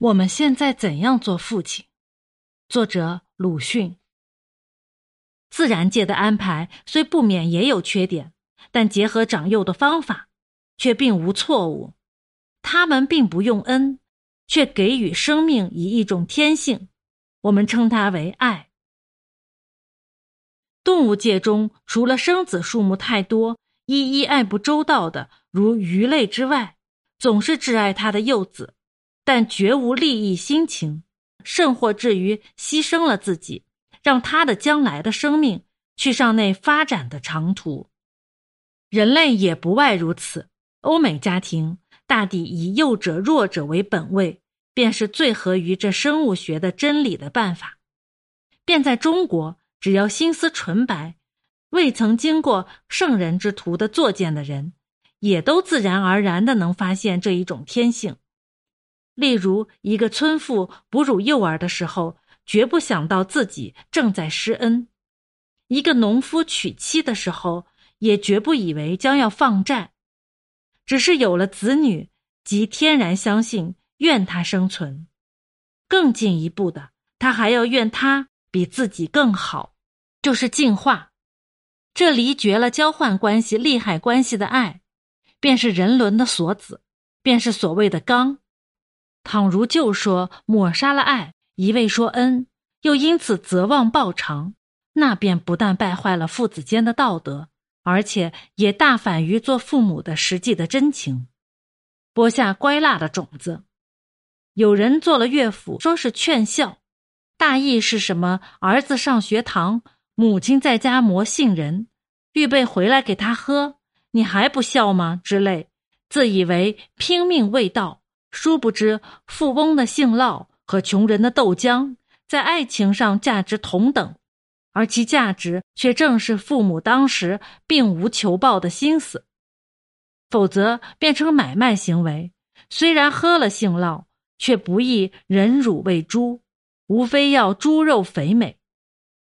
我们现在怎样做父亲？作者鲁迅。自然界的安排虽不免也有缺点，但结合长幼的方法，却并无错误。他们并不用恩，却给予生命以一种天性，我们称它为爱。动物界中，除了生子数目太多、一一爱不周到的，如鱼类之外，总是挚爱他的幼子。但绝无利益心情，甚或至于牺牲了自己，让他的将来的生命去上那发展的长途。人类也不外如此。欧美家庭大抵以幼者弱者为本位，便是最合于这生物学的真理的办法。便在中国，只要心思纯白、未曾经过圣人之徒的作践的人，也都自然而然的能发现这一种天性。例如，一个村妇哺乳幼儿的时候，绝不想到自己正在施恩；一个农夫娶妻的时候，也绝不以为将要放债。只是有了子女，即天然相信愿他生存。更进一步的，他还要愿他比自己更好，就是进化。这离绝了交换关系、利害关系的爱，便是人伦的锁子，便是所谓的刚。倘如就说抹杀了爱，一味说恩，又因此责望报偿，那便不但败坏了父子间的道德，而且也大反于做父母的实际的真情，播下乖辣的种子。有人做了乐府，说是劝孝，大意是什么？儿子上学堂，母亲在家磨杏仁，预备回来给他喝，你还不孝吗？之类，自以为拼命为道。殊不知，富翁的杏酪和穷人的豆浆在爱情上价值同等，而其价值却正是父母当时并无求报的心思。否则变成买卖行为，虽然喝了杏酪，却不宜忍辱喂猪，无非要猪肉肥美，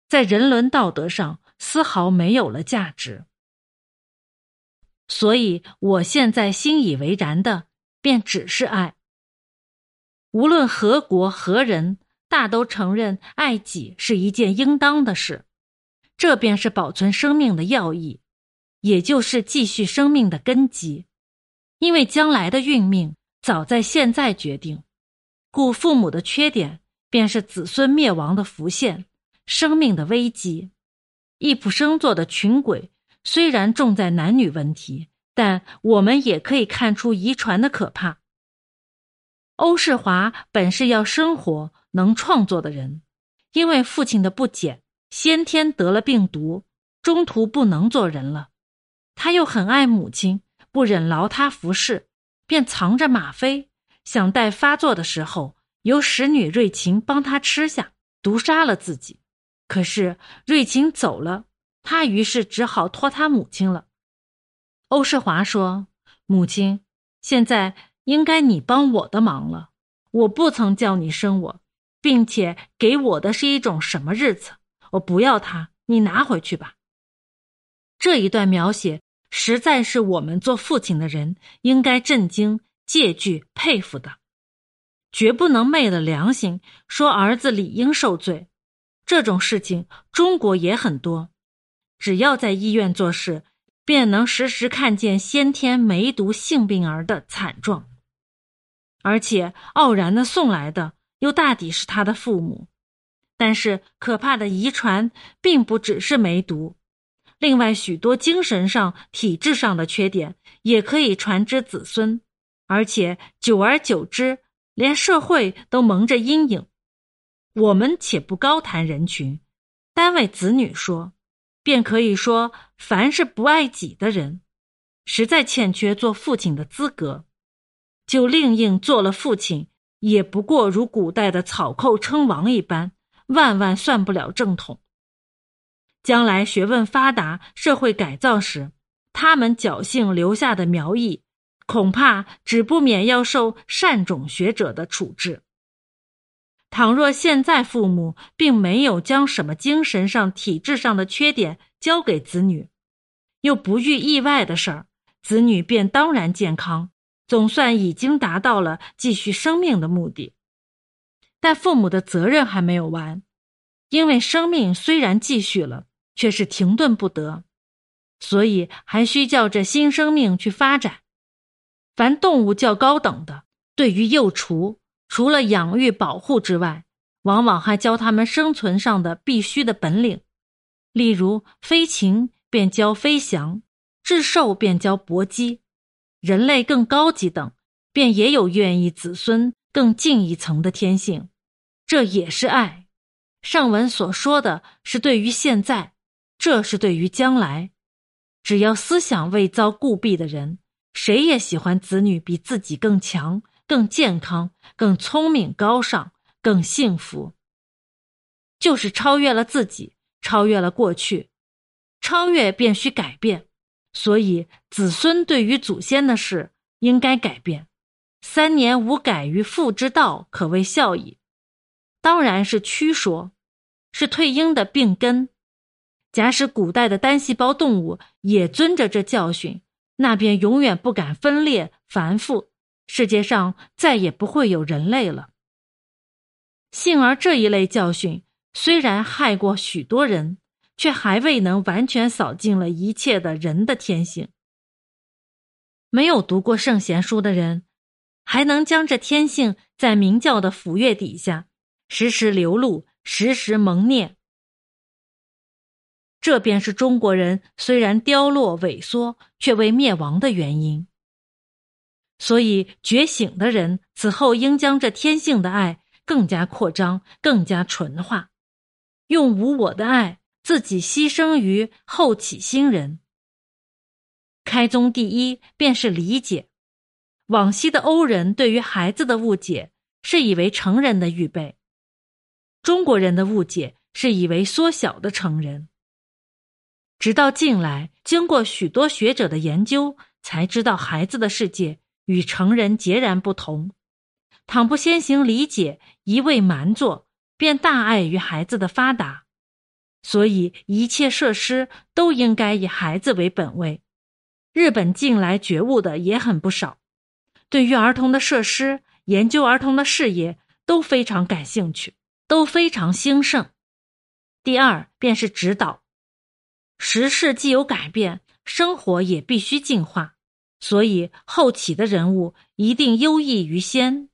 在人伦道德上丝毫没有了价值。所以，我现在心以为然的。便只是爱。无论何国何人，大都承认爱己是一件应当的事，这便是保存生命的要义，也就是继续生命的根基。因为将来的运命早在现在决定，故父母的缺点便是子孙灭亡的浮现，生命的危机。易卜生做的群鬼虽然重在男女问题。但我们也可以看出遗传的可怕。欧世华本是要生活、能创作的人，因为父亲的不检，先天得了病毒，中途不能做人了。他又很爱母亲，不忍劳他服侍，便藏着吗啡，想待发作的时候，由使女瑞琴帮他吃下，毒杀了自己。可是瑞琴走了，他于是只好托他母亲了。欧世华说：“母亲，现在应该你帮我的忙了。我不曾叫你生我，并且给我的是一种什么日子？我不要它，你拿回去吧。”这一段描写实在是我们做父亲的人应该震惊、戒惧、佩服的，绝不能昧了良心说儿子理应受罪。这种事情中国也很多，只要在医院做事。便能时时看见先天梅毒性病儿的惨状，而且傲然的送来的又大抵是他的父母。但是可怕的遗传并不只是梅毒，另外许多精神上、体质上的缺点也可以传之子孙，而且久而久之，连社会都蒙着阴影。我们且不高谈人群，单为子女说。便可以说，凡是不爱己的人，实在欠缺做父亲的资格。就另应做了父亲，也不过如古代的草寇称王一般，万万算不了正统。将来学问发达、社会改造时，他们侥幸留下的苗裔，恐怕只不免要受善种学者的处置。倘若现在父母并没有将什么精神上、体质上的缺点交给子女，又不遇意外的事儿，子女便当然健康，总算已经达到了继续生命的目的。但父母的责任还没有完，因为生命虽然继续了，却是停顿不得，所以还需叫这新生命去发展。凡动物较高等的，对于幼雏，除了养育保护之外，往往还教他们生存上的必须的本领，例如飞禽便教飞翔，智兽便教搏击，人类更高级等，便也有愿意子孙更进一层的天性，这也是爱。上文所说的是对于现在，这是对于将来。只要思想未遭固蔽的人。谁也喜欢子女比自己更强、更健康、更聪明、高尚、更幸福。就是超越了自己，超越了过去，超越便需改变。所以子孙对于祖先的事应该改变。三年无改于父之道，可谓孝矣。当然是屈说，是退婴的病根。假使古代的单细胞动物也遵着这教训。那便永远不敢分裂繁复，世界上再也不会有人类了。幸而这一类教训虽然害过许多人，却还未能完全扫尽了一切的人的天性。没有读过圣贤书的人，还能将这天性在明教的抚月底下时时流露，时时蒙念。这便是中国人虽然凋落萎缩，却未灭亡的原因。所以觉醒的人此后应将这天性的爱更加扩张，更加纯化，用无我的爱自己牺牲于后起新人。开宗第一便是理解。往昔的欧人对于孩子的误解是以为成人的预备，中国人的误解是以为缩小的成人。直到近来，经过许多学者的研究，才知道孩子的世界与成人截然不同。倘不先行理解，一味瞒做，便大碍于孩子的发达。所以，一切设施都应该以孩子为本位。日本近来觉悟的也很不少，对于儿童的设施、研究儿童的事业都非常感兴趣，都非常兴盛。第二便是指导。时事既有改变，生活也必须进化，所以后起的人物一定优异于先，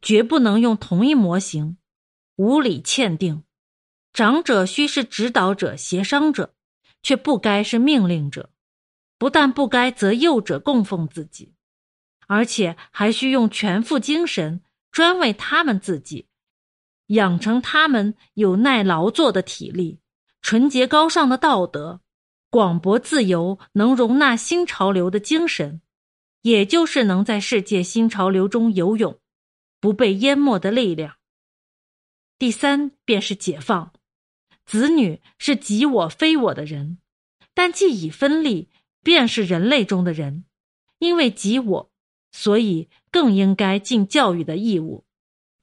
绝不能用同一模型，无理欠定。长者须是指导者、协商者，却不该是命令者。不但不该择幼者供奉自己，而且还需用全副精神，专为他们自己，养成他们有耐劳作的体力。纯洁高尚的道德，广博自由，能容纳新潮流的精神，也就是能在世界新潮流中游泳，不被淹没的力量。第三便是解放，子女是己我非我的人，但既已分立，便是人类中的人，因为己我，所以更应该尽教育的义务，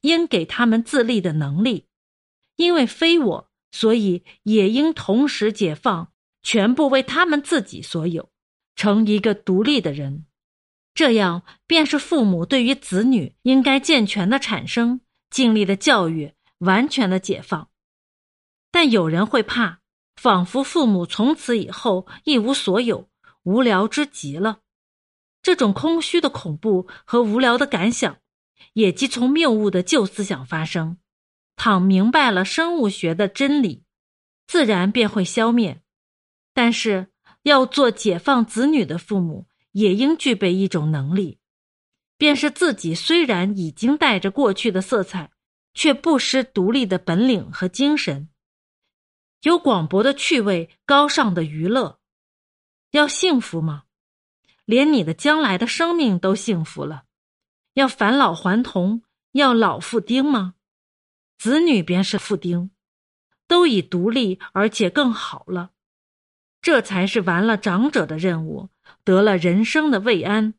应给他们自立的能力，因为非我。所以也应同时解放，全部为他们自己所有，成一个独立的人。这样便是父母对于子女应该健全的产生、尽力的教育、完全的解放。但有人会怕，仿佛父母从此以后一无所有，无聊之极了。这种空虚的恐怖和无聊的感想，也即从谬误的旧思想发生。倘明白了生物学的真理，自然便会消灭。但是，要做解放子女的父母，也应具备一种能力，便是自己虽然已经带着过去的色彩，却不失独立的本领和精神，有广博的趣味、高尚的娱乐。要幸福吗？连你的将来的生命都幸福了。要返老还童，要老父丁吗？子女便是父丁，都已独立，而且更好了，这才是完了长者的任务，得了人生的慰安。